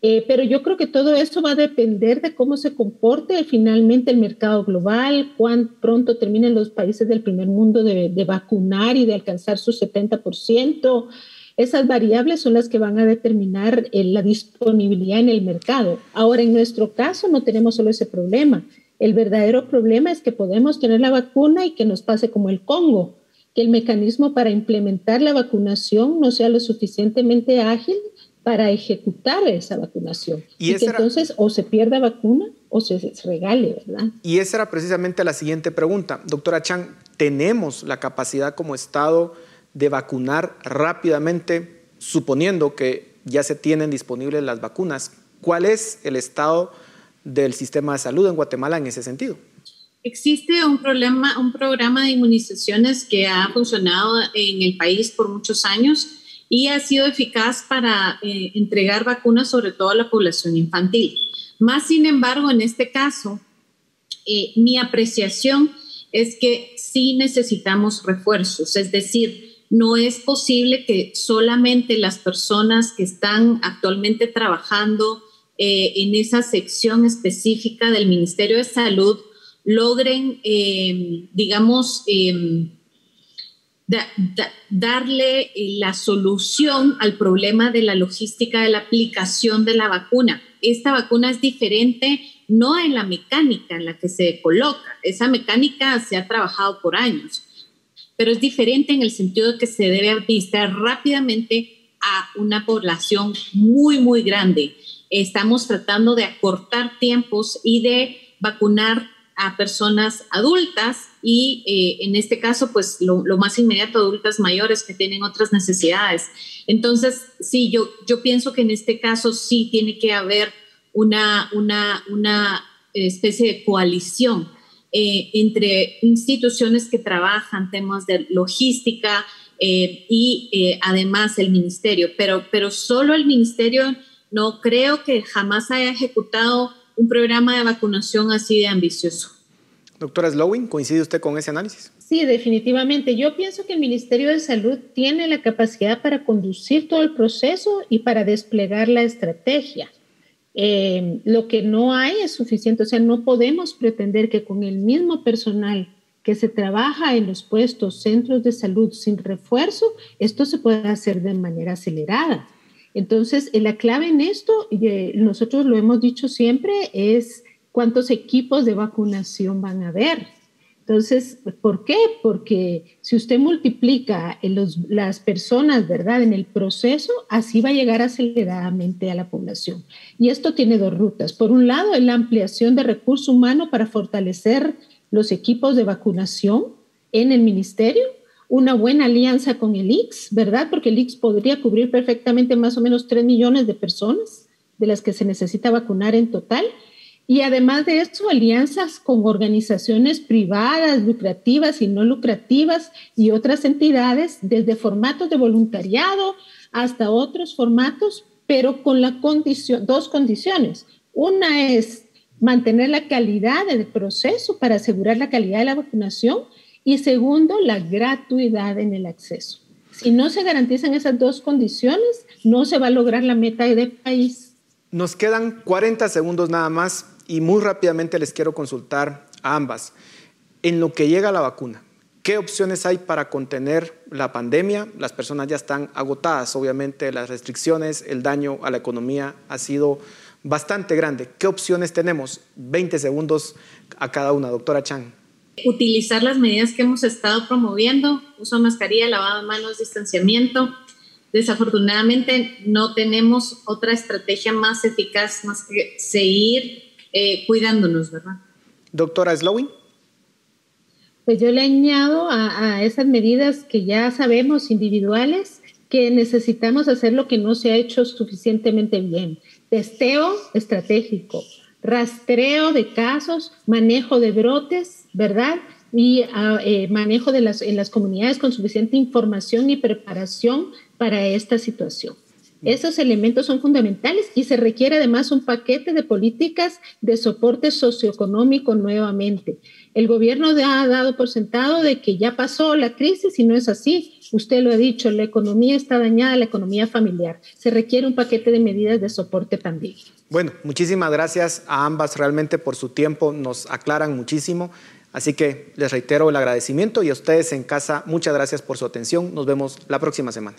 eh, pero yo creo que todo esto va a depender de cómo se comporte finalmente el mercado global, cuán pronto terminen los países del primer mundo de, vacunar y de alcanzar su 70%. Esas variables son las que van a determinar eh, la disponibilidad en el mercado. Ahora, en nuestro caso, no tenemos solo ese problema. El verdadero problema es que podemos tener la vacuna y que nos pase como el Congo, que el mecanismo para implementar la vacunación no sea lo suficientemente ágil para ejecutar esa vacunación. Y, que entonces o se pierda vacuna o se regale, ¿verdad? Y esa era precisamente la siguiente pregunta. Doctora Chang, ¿tenemos la capacidad como Estado de vacunar rápidamente, suponiendo que ya se tienen disponibles las vacunas? ¿Cuál es el estado del sistema de salud en Guatemala en ese sentido? Existe un, problema, un programa de inmunizaciones que ha funcionado en el país por muchos años y ha sido eficaz para eh, entregar vacunas sobre todo a la población infantil. Más sin embargo, en este caso, eh, mi apreciación es que sí necesitamos refuerzos, es decir, no es posible que solamente las personas que están actualmente trabajando eh, en esa sección específica del Ministerio de Salud logren, eh, digamos, eh, darle la solución al problema de la logística de la aplicación de la vacuna. Esta vacuna es diferente no en la mecánica en la que se coloca, esa mecánica se ha trabajado por años, pero es diferente en el sentido de que se debe administrar rápidamente a una población muy, muy grande estamos tratando de acortar tiempos y de vacunar a personas adultas y eh, en este caso, pues lo, más inmediato, adultas mayores que tienen otras necesidades. Entonces, sí, yo, yo pienso que en este caso sí tiene que haber una, una, una especie de coalición eh, entre instituciones que trabajan temas de logística eh, y además el ministerio, pero, pero solo el ministerio no creo que jamás haya ejecutado un programa de vacunación así de ambicioso. Doctora Slowing, ¿coincide usted con ese análisis? Sí, definitivamente. Yo pienso que el Ministerio de Salud tiene la capacidad para conducir todo el proceso y para desplegar la estrategia. Eh, lo que no hay es suficiente, o sea, no podemos pretender que con el mismo personal que se trabaja en los puestos, centros de salud sin refuerzo, esto se pueda hacer de manera acelerada. Entonces, eh, la clave en esto, y eh, nosotros lo hemos dicho siempre, es cuántos equipos de vacunación van a haber. Entonces, ¿por qué? Porque si usted multiplica las personas, ¿verdad?, en el proceso, así va a llegar aceleradamente a la población. Y esto tiene dos rutas. Por un lado, es la ampliación de recurso humano para fortalecer los equipos de vacunación en el ministerio una buena alianza con el IX, ¿verdad? Porque el IX podría cubrir perfectamente más o menos 3 millones de personas de las que se necesita vacunar en total. Y además de esto, alianzas con organizaciones privadas, lucrativas y no lucrativas y otras entidades, desde formatos de voluntariado hasta otros formatos, pero con la condición, dos condiciones. Una es mantener la calidad del proceso para asegurar la calidad de la vacunación y segundo, la gratuidad en el acceso. Si no se garantizan esas dos condiciones, no se va a lograr la meta de país. Nos quedan 40 segundos nada más y muy rápidamente les quiero consultar a ambas. En lo que llega la vacuna, ¿qué opciones hay para contener la pandemia? Las personas ya están agotadas, obviamente las restricciones, el daño a la economía ha sido bastante grande. ¿Qué opciones tenemos? 20 segundos a cada una, doctora Chang utilizar las medidas que hemos estado promoviendo, uso de mascarilla, lavado de manos, distanciamiento. Desafortunadamente no tenemos otra estrategia más eficaz más que seguir eh, cuidándonos, ¿verdad? Doctora Slowing. Pues yo le añado a, a esas medidas que ya sabemos individuales, que necesitamos hacer lo que no se ha hecho suficientemente bien. Testeo estratégico, rastreo de casos, manejo de brotes, ¿verdad? Y ah, eh, manejo de las, en las comunidades con suficiente información y preparación para esta situación. Esos elementos son fundamentales y se requiere además un paquete de políticas de soporte socioeconómico nuevamente. El gobierno ha dado por sentado de que ya pasó la crisis y no es así. Usted lo ha dicho, la economía está dañada, la economía familiar. Se requiere un paquete de medidas de soporte también. Bueno, muchísimas gracias a ambas realmente por su tiempo, nos aclaran muchísimo. Así que les reitero el agradecimiento y a ustedes en casa, muchas gracias por su atención. Nos vemos la próxima semana.